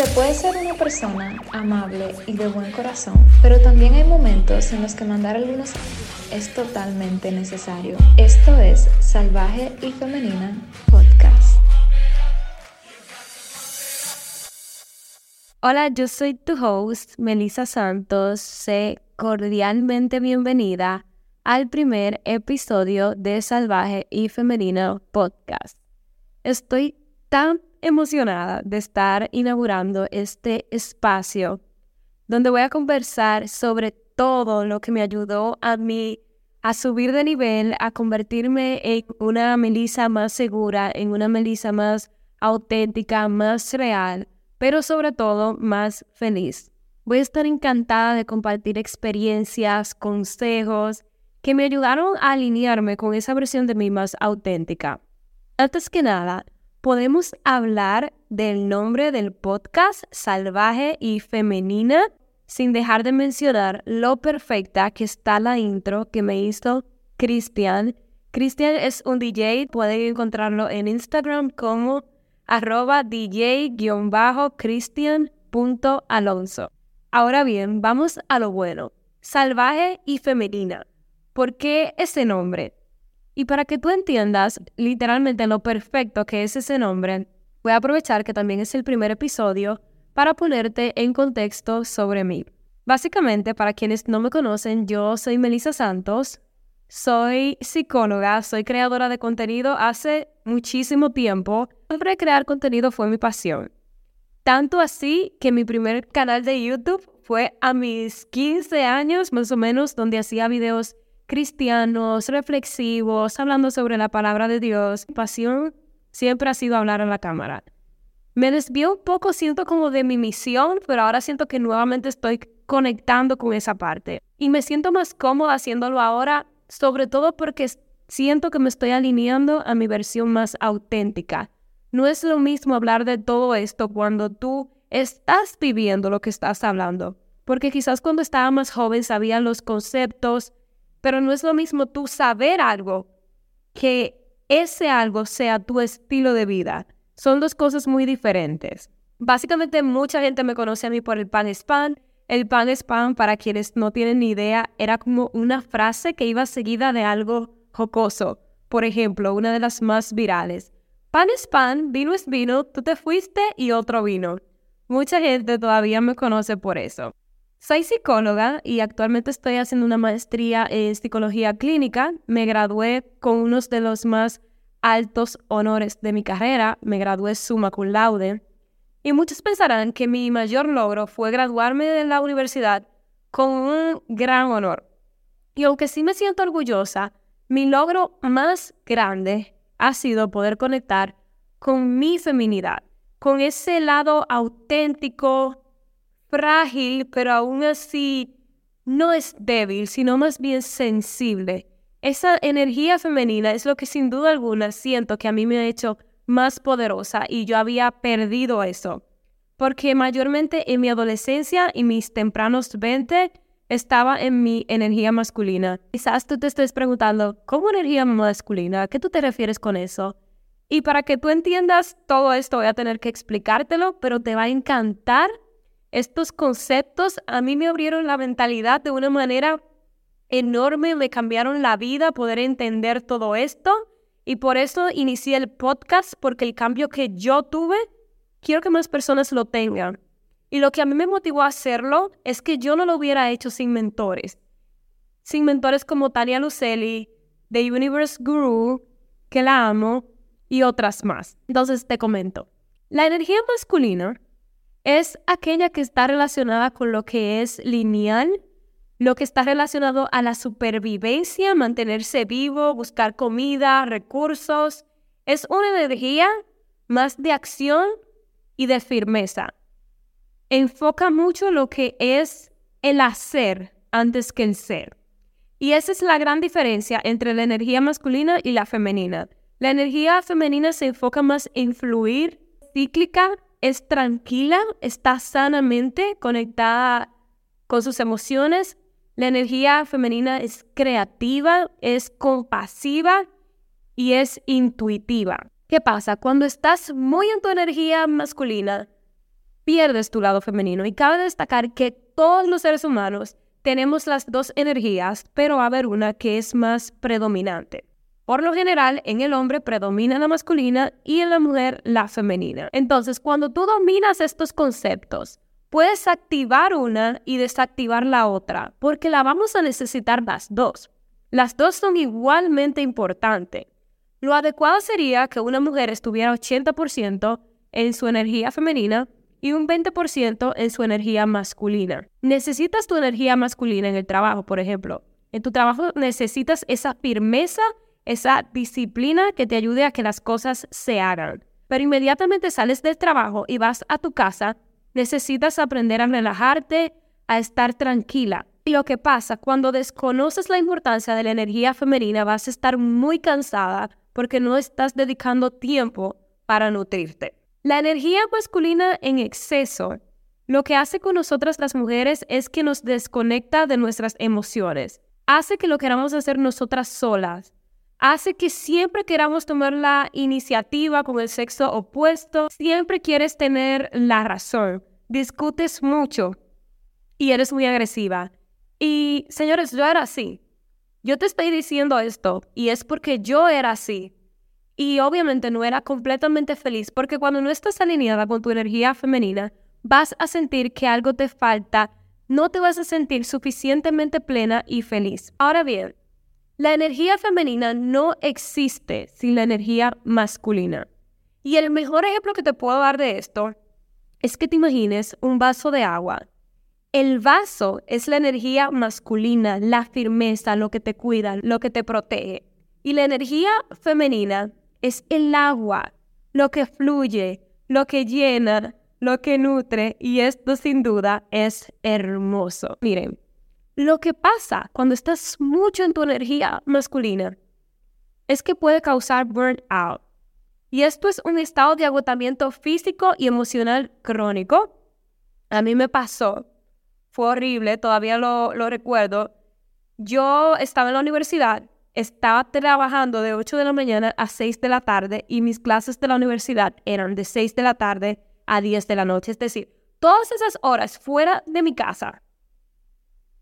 Se puede ser una persona amable y de buen corazón, pero también hay momentos en los que mandar algunos es totalmente necesario. Esto es Salvaje y Femenina Podcast. Hola, yo soy tu host, Melissa Santos. Sé cordialmente bienvenida al primer episodio de Salvaje y Femenina Podcast. Estoy tan emocionada de estar inaugurando este espacio donde voy a conversar sobre todo lo que me ayudó a mí a subir de nivel, a convertirme en una Melissa más segura, en una Melissa más auténtica, más real, pero sobre todo más feliz. Voy a estar encantada de compartir experiencias, consejos que me ayudaron a alinearme con esa versión de mí más auténtica. Antes que nada, podemos hablar del nombre del podcast Salvaje y Femenina sin dejar de mencionar lo perfecta que está la intro que me hizo Cristian. Cristian es un DJ, pueden encontrarlo en Instagram como arroba dj-cristian.alonso. Ahora bien, vamos a lo bueno. Salvaje y femenina. ¿Por qué ese nombre? Y para que tú entiendas literalmente lo perfecto que es ese nombre, voy a aprovechar que también es el primer episodio para ponerte en contexto sobre mí. Básicamente, para quienes no me conocen, yo soy Melissa Santos, soy psicóloga, soy creadora de contenido hace muchísimo tiempo. Siempre crear contenido fue mi pasión. Tanto así que mi primer canal de YouTube fue a mis 15 años más o menos, donde hacía videos cristianos, reflexivos, hablando sobre la palabra de Dios. Mi pasión siempre ha sido hablar a la cámara. Me desvío un poco, siento como de mi misión, pero ahora siento que nuevamente estoy conectando con esa parte. Y me siento más cómoda haciéndolo ahora, sobre todo porque siento que me estoy alineando a mi versión más auténtica. No es lo mismo hablar de todo esto cuando tú estás viviendo lo que estás hablando. Porque quizás cuando estaba más joven sabía los conceptos, pero no es lo mismo tú saber algo que ese algo sea tu estilo de vida. Son dos cosas muy diferentes. Básicamente mucha gente me conoce a mí por el pan es pan. El pan es pan, para quienes no tienen ni idea, era como una frase que iba seguida de algo jocoso. Por ejemplo, una de las más virales. Pan es pan, vino es vino, tú te fuiste y otro vino. Mucha gente todavía me conoce por eso. Soy psicóloga y actualmente estoy haciendo una maestría en psicología clínica. Me gradué con uno de los más altos honores de mi carrera. Me gradué summa cum laude. Y muchos pensarán que mi mayor logro fue graduarme de la universidad con un gran honor. Y aunque sí me siento orgullosa, mi logro más grande ha sido poder conectar con mi feminidad, con ese lado auténtico, frágil, pero aún así no es débil, sino más bien sensible. Esa energía femenina es lo que sin duda alguna siento que a mí me ha hecho más poderosa y yo había perdido eso. Porque mayormente en mi adolescencia y mis tempranos 20 estaba en mi energía masculina. Quizás tú te estés preguntando, ¿cómo energía masculina? ¿A qué tú te refieres con eso? Y para que tú entiendas todo esto voy a tener que explicártelo, pero te va a encantar estos conceptos a mí me abrieron la mentalidad de una manera enorme, me cambiaron la vida poder entender todo esto y por eso inicié el podcast porque el cambio que yo tuve, quiero que más personas lo tengan. Y lo que a mí me motivó a hacerlo es que yo no lo hubiera hecho sin mentores. Sin mentores como Tania Lucelli, The Universe Guru, que la amo, y otras más. Entonces te comento. La energía masculina es aquella que está relacionada con lo que es lineal, lo que está relacionado a la supervivencia, mantenerse vivo, buscar comida, recursos. Es una energía más de acción y de firmeza. Enfoca mucho lo que es el hacer antes que el ser. Y esa es la gran diferencia entre la energía masculina y la femenina. La energía femenina se enfoca más en fluir, cíclica, es tranquila, está sanamente conectada con sus emociones. La energía femenina es creativa, es compasiva y es intuitiva. ¿Qué pasa? Cuando estás muy en tu energía masculina, pierdes tu lado femenino. Y cabe destacar que todos los seres humanos tenemos las dos energías, pero va a haber una que es más predominante. Por lo general, en el hombre predomina la masculina y en la mujer la femenina. Entonces, cuando tú dominas estos conceptos, puedes activar una y desactivar la otra, porque la vamos a necesitar las dos. Las dos son igualmente importantes. Lo adecuado sería que una mujer estuviera 80% en su energía femenina y un 20% en su energía masculina. Necesitas tu energía masculina en el trabajo, por ejemplo. En tu trabajo necesitas esa firmeza, esa disciplina que te ayude a que las cosas se hagan. Pero inmediatamente sales del trabajo y vas a tu casa, necesitas aprender a relajarte, a estar tranquila. Y lo que pasa, cuando desconoces la importancia de la energía femenina, vas a estar muy cansada porque no estás dedicando tiempo para nutrirte. La energía masculina en exceso lo que hace con nosotras las mujeres es que nos desconecta de nuestras emociones, hace que lo queramos hacer nosotras solas, hace que siempre queramos tomar la iniciativa con el sexo opuesto, siempre quieres tener la razón, discutes mucho y eres muy agresiva. Y señores, yo era así. Yo te estoy diciendo esto y es porque yo era así. Y obviamente no era completamente feliz porque cuando no estás alineada con tu energía femenina, vas a sentir que algo te falta, no te vas a sentir suficientemente plena y feliz. Ahora bien, la energía femenina no existe sin la energía masculina. Y el mejor ejemplo que te puedo dar de esto es que te imagines un vaso de agua. El vaso es la energía masculina, la firmeza, lo que te cuida, lo que te protege. Y la energía femenina es el agua, lo que fluye, lo que llena, lo que nutre y esto sin duda es hermoso. Miren, lo que pasa cuando estás mucho en tu energía masculina es que puede causar burnout. Y esto es un estado de agotamiento físico y emocional crónico. A mí me pasó, fue horrible, todavía lo, recuerdo. Yo estaba en la universidad estaba trabajando de 8 de la mañana a 6 de la tarde y mis clases de la universidad eran de 6 de la tarde a 10 de la noche. Es decir, todas esas horas fuera de mi casa,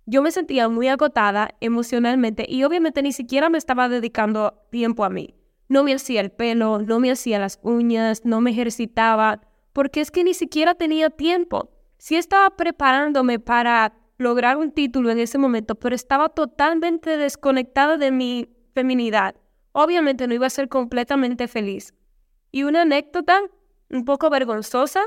yo me sentía muy agotada emocionalmente y obviamente ni siquiera me estaba dedicando tiempo a mí. No me hacía el pelo, no me hacía las uñas, no me ejercitaba, porque es que ni siquiera tenía tiempo. Sí estaba preparándome para lograr un título en ese momento, pero estaba totalmente desconectada de mi feminidad. Obviamente no iba a ser completamente feliz. Y una anécdota un poco vergonzosa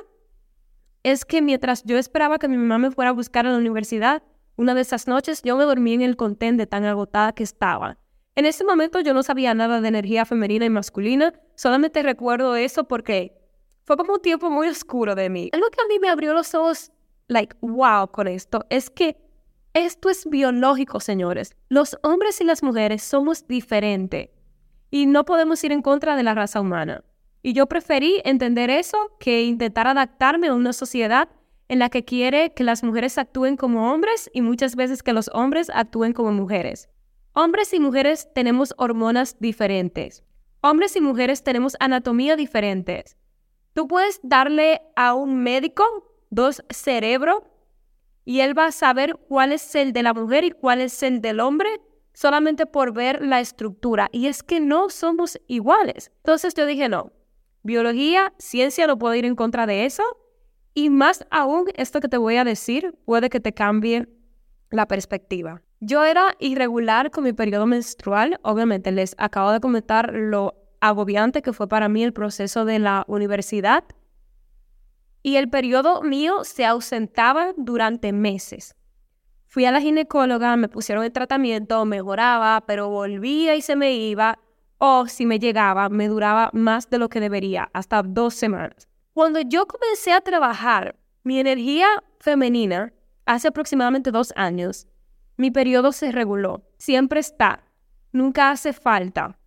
es que mientras yo esperaba que mi mamá me fuera a buscar a la universidad, una de esas noches yo me dormí en el contén de tan agotada que estaba. En ese momento yo no sabía nada de energía femenina y masculina, solamente recuerdo eso porque fue como un tiempo muy oscuro de mí. Algo que a mí me abrió los ojos like, wow con esto, es que esto es biológico, señores. Los hombres y las mujeres somos diferentes y no podemos ir en contra de la raza humana. Y yo preferí entender eso que intentar adaptarme a una sociedad en la que quiere que las mujeres actúen como hombres y muchas veces que los hombres actúen como mujeres. Hombres y mujeres tenemos hormonas diferentes. Hombres y mujeres tenemos anatomía diferentes. Tú puedes darle a un médico dos cerebros y él va a saber cuál es el de la mujer y cuál es el del hombre solamente por ver la estructura. Y es que no somos iguales. Entonces yo dije, no, biología, ciencia no puedo ir en contra de eso. Y más aún, esto que te voy a decir puede que te cambie la perspectiva. Yo era irregular con mi periodo menstrual. Obviamente les acabo de comentar lo agobiante que fue para mí el proceso de la universidad y el periodo mío se ausentaba durante meses. Fui a la ginecóloga, me pusieron el tratamiento, mejoraba, pero volvía y se me iba, o si me llegaba, me duraba más de lo que debería, hasta dos semanas. Cuando yo comencé a trabajar mi energía femenina, hace aproximadamente dos años, mi periodo se reguló. Siempre está, nunca hace falta.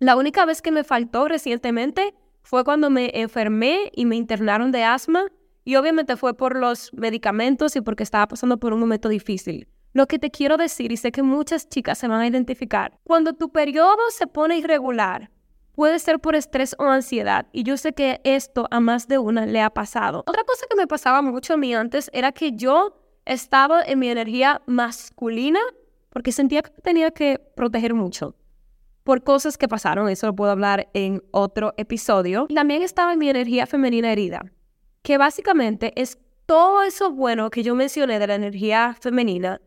La única vez que me faltó recientemente fue cuando me enfermé y me internaron de asma y obviamente fue por los medicamentos y porque estaba pasando por un momento difícil. Lo que te quiero decir, y sé que muchas chicas se van a identificar, cuando tu periodo se pone irregular, puede ser por estrés o ansiedad. Y yo sé que esto a más de una le ha pasado. Otra cosa que me pasaba mucho a mí antes era que yo estaba en mi energía masculina porque sentía que tenía que proteger mucho por cosas que pasaron, eso lo puedo hablar en otro episodio. También estaba en mi energía femenina herida, que básicamente es todo eso bueno que yo mencioné de la energía femenina,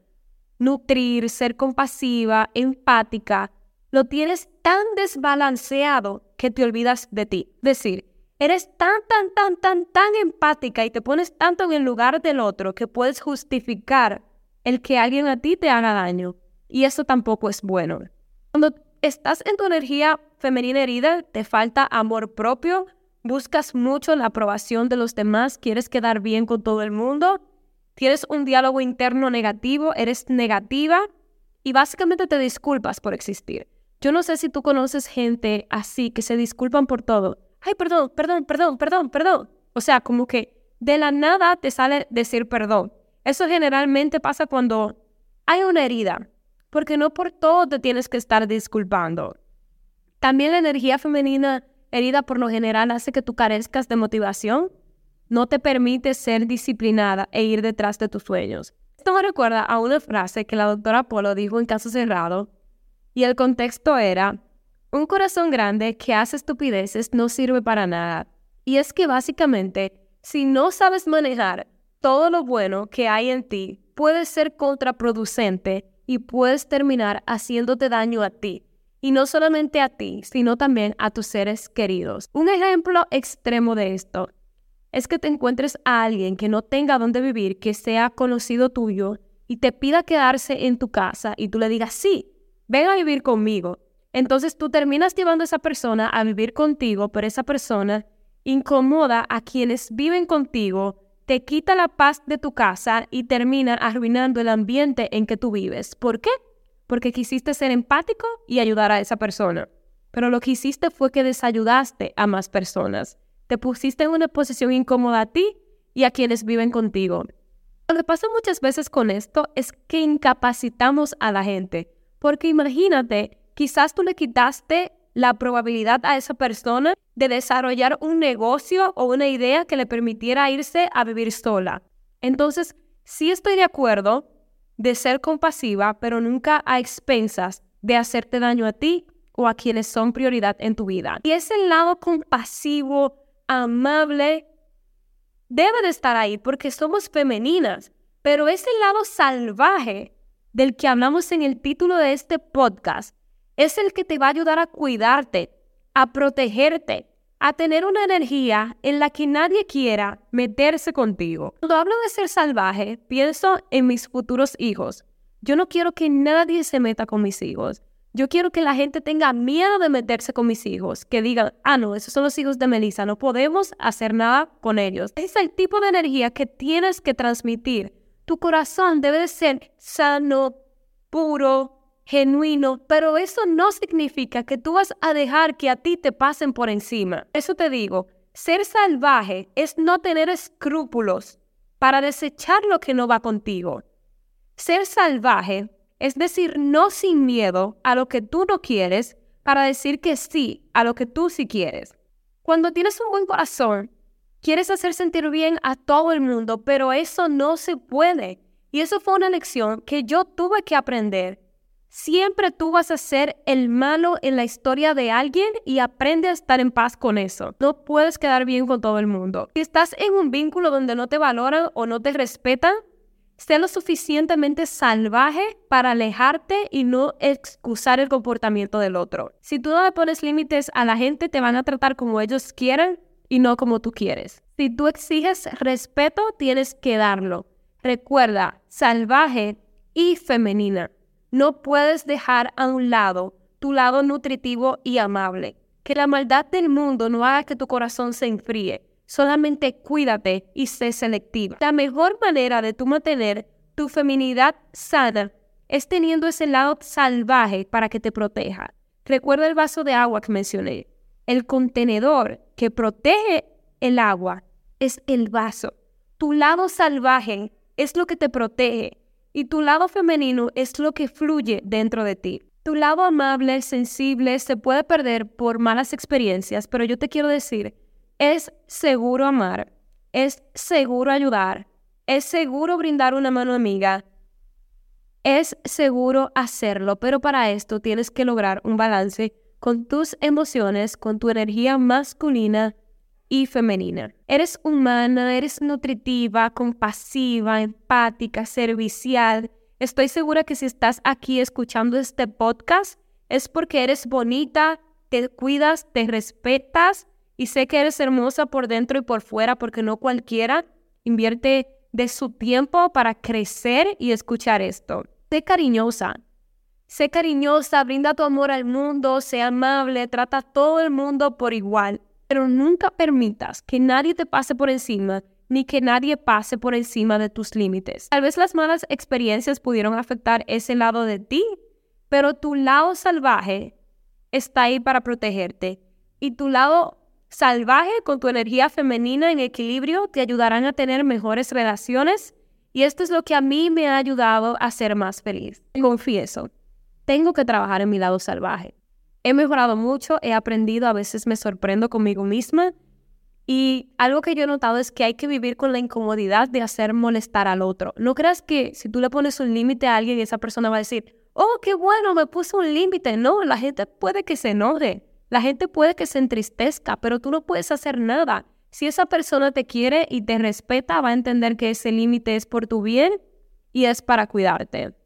nutrir, ser compasiva, empática, lo tienes tan desbalanceado que te olvidas de ti. Es decir, eres tan, tan, tan, tan, tan empática y te pones tanto en el lugar del otro que puedes justificar el que alguien a ti te haga daño. Y eso tampoco es bueno. Cuando estás en tu energía femenina herida, te falta amor propio, buscas mucho la aprobación de los demás, quieres quedar bien con todo el mundo, tienes un diálogo interno negativo, eres negativa y básicamente te disculpas por existir. Yo no sé si tú conoces gente así que se disculpan por todo. Ay, perdón, perdón, perdón, perdón, perdón. O sea, como que de la nada te sale decir perdón. Eso generalmente pasa cuando hay una herida, porque no por todo te tienes que estar disculpando. También la energía femenina herida por lo general hace que tú carezcas de motivación, no te permite ser disciplinada e ir detrás de tus sueños. Esto me recuerda a una frase que la doctora Polo dijo en caso cerrado, y el contexto era, un corazón grande que hace estupideces no sirve para nada. Y es que básicamente, si no sabes manejar todo lo bueno que hay en ti, puede ser contraproducente y puedes terminar haciéndote daño a ti. Y no solamente a ti, sino también a tus seres queridos. Un ejemplo extremo de esto es que te encuentres a alguien que no tenga dónde vivir, que sea conocido tuyo, y te pida quedarse en tu casa y tú le digas, sí, ven a vivir conmigo. Entonces tú terminas llevando a esa persona a vivir contigo, pero esa persona incomoda a quienes viven contigo, te quita la paz de tu casa y termina arruinando el ambiente en que tú vives. ¿Por qué? Porque quisiste ser empático y ayudar a esa persona. Pero lo que hiciste fue que desayudaste a más personas. Te pusiste en una posición incómoda a ti y a quienes viven contigo. Lo que pasa muchas veces con esto es que incapacitamos a la gente. Porque imagínate, quizás tú le quitaste la probabilidad a esa persona de desarrollar un negocio o una idea que le permitiera irse a vivir sola. Entonces, sí estoy de acuerdo de ser compasiva, pero nunca a expensas de hacerte daño a ti o a quienes son prioridad en tu vida. Y ese lado compasivo, amable, debe de estar ahí porque somos femeninas, pero ese lado salvaje del que hablamos en el título de este podcast es el que te va a ayudar a cuidarte, a protegerte, a tener una energía en la que nadie quiera meterse contigo. Cuando hablo de ser salvaje, pienso en mis futuros hijos. Yo no quiero que nadie se meta con mis hijos. Yo quiero que la gente tenga miedo de meterse con mis hijos, que digan, ah, no, esos son los hijos de Melissa, no podemos hacer nada con ellos. Es el tipo de energía que tienes que transmitir tu corazón debe de ser sano, puro, genuino, pero eso no significa que tú vas a dejar que a ti te pasen por encima. Eso te digo, ser salvaje es no tener escrúpulos para desechar lo que no va contigo. Ser salvaje es decir no sin miedo a lo que tú no quieres para decir que sí a lo que tú sí quieres. Cuando tienes un buen corazón, Quieres hacer sentir bien a todo el mundo, pero eso no se puede. Y eso fue una lección que yo tuve que aprender. Siempre tú vas a ser el malo en la historia de alguien y aprende a estar en paz con eso. No puedes quedar bien con todo el mundo. Si estás en un vínculo donde no te valoran o no te respetan, sé lo suficientemente salvaje para alejarte y no excusar el comportamiento del otro. Si tú no le pones límites a la gente, te van a tratar como ellos quieran y no como tú quieres. Si tú exiges respeto, tienes que darlo. Recuerda, salvaje y femenina. No puedes dejar a un lado tu lado nutritivo y amable. Que la maldad del mundo no haga que tu corazón se enfríe. Solamente cuídate y sé selectiva. La mejor manera de tú mantener tu feminidad sana es teniendo ese lado salvaje para que te proteja. Recuerda el vaso de agua que mencioné. El contenedor que protege el agua es el vaso. Tu lado salvaje es lo que te protege y tu lado femenino es lo que fluye dentro de ti. Tu lado amable, sensible, se puede perder por malas experiencias, pero yo te quiero decir, es seguro amar, es seguro ayudar, es seguro brindar una mano amiga, es seguro hacerlo, pero para esto tienes que lograr un balance con tus emociones, con tu energía masculina y femenina. Eres humana, eres nutritiva, compasiva, empática, servicial. Estoy segura que si estás aquí escuchando este podcast es porque eres bonita, te cuidas, te respetas y sé que eres hermosa por dentro y por fuera porque no cualquiera invierte de su tiempo para crecer y escuchar esto. Sé cariñosa, sé cariñosa, brinda tu amor al mundo, sé amable, trata a todo el mundo por igual pero nunca permitas que nadie te pase por encima ni que nadie pase por encima de tus límites. Tal vez las malas experiencias pudieron afectar ese lado de ti, pero tu lado salvaje está ahí para protegerte. Y tu lado salvaje con tu energía femenina en equilibrio te ayudarán a tener mejores relaciones y esto es lo que a mí me ha ayudado a ser más feliz. Confieso, tengo que trabajar en mi lado salvaje. He mejorado mucho, he aprendido, a veces me sorprendo conmigo misma. Y algo que yo he notado es que hay que vivir con la incomodidad de hacer molestar al otro. No creas que si tú le pones un límite a alguien, esa persona va a decir, oh, qué bueno, me puso un límite. No, la gente puede que se enoje, la gente puede que se entristezca, pero tú no puedes hacer nada. Si esa persona te quiere y te respeta, va a entender que ese límite es por tu bien y es para cuidarte.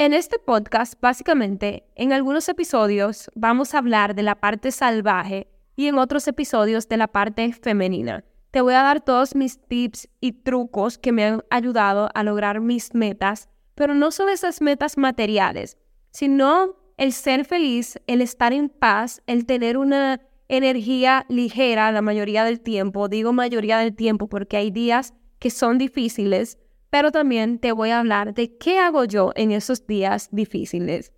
En este podcast, básicamente, en algunos episodios vamos a hablar de la parte salvaje y en otros episodios de la parte femenina. Te voy a dar todos mis tips y trucos que me han ayudado a lograr mis metas, pero no solo esas metas materiales, sino el ser feliz, el estar en paz, el tener una energía ligera la mayoría del tiempo. Digo mayoría del tiempo porque hay días que son difíciles, pero también te voy a hablar de qué hago yo en esos días difíciles.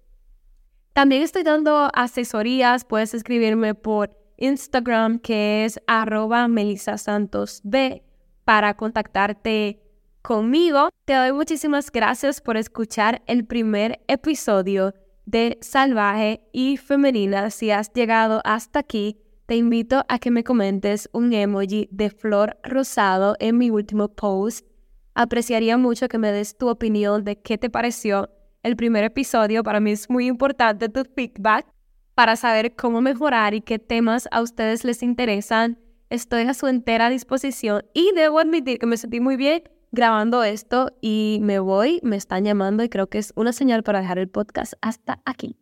También estoy dando asesorías, puedes escribirme por Instagram que es arroba melisasantosb para contactarte conmigo. Te doy muchísimas gracias por escuchar el primer episodio de Salvaje y Femenina. Si has llegado hasta aquí, te invito a que me comentes un emoji de flor rosado en mi último post Apreciaría mucho que me des tu opinión de qué te pareció el primer episodio. Para mí es muy importante tu feedback para saber cómo mejorar y qué temas a ustedes les interesan. Estoy a su entera disposición y debo admitir que me sentí muy bien grabando esto y me voy, me están llamando y creo que es una señal para dejar el podcast hasta aquí.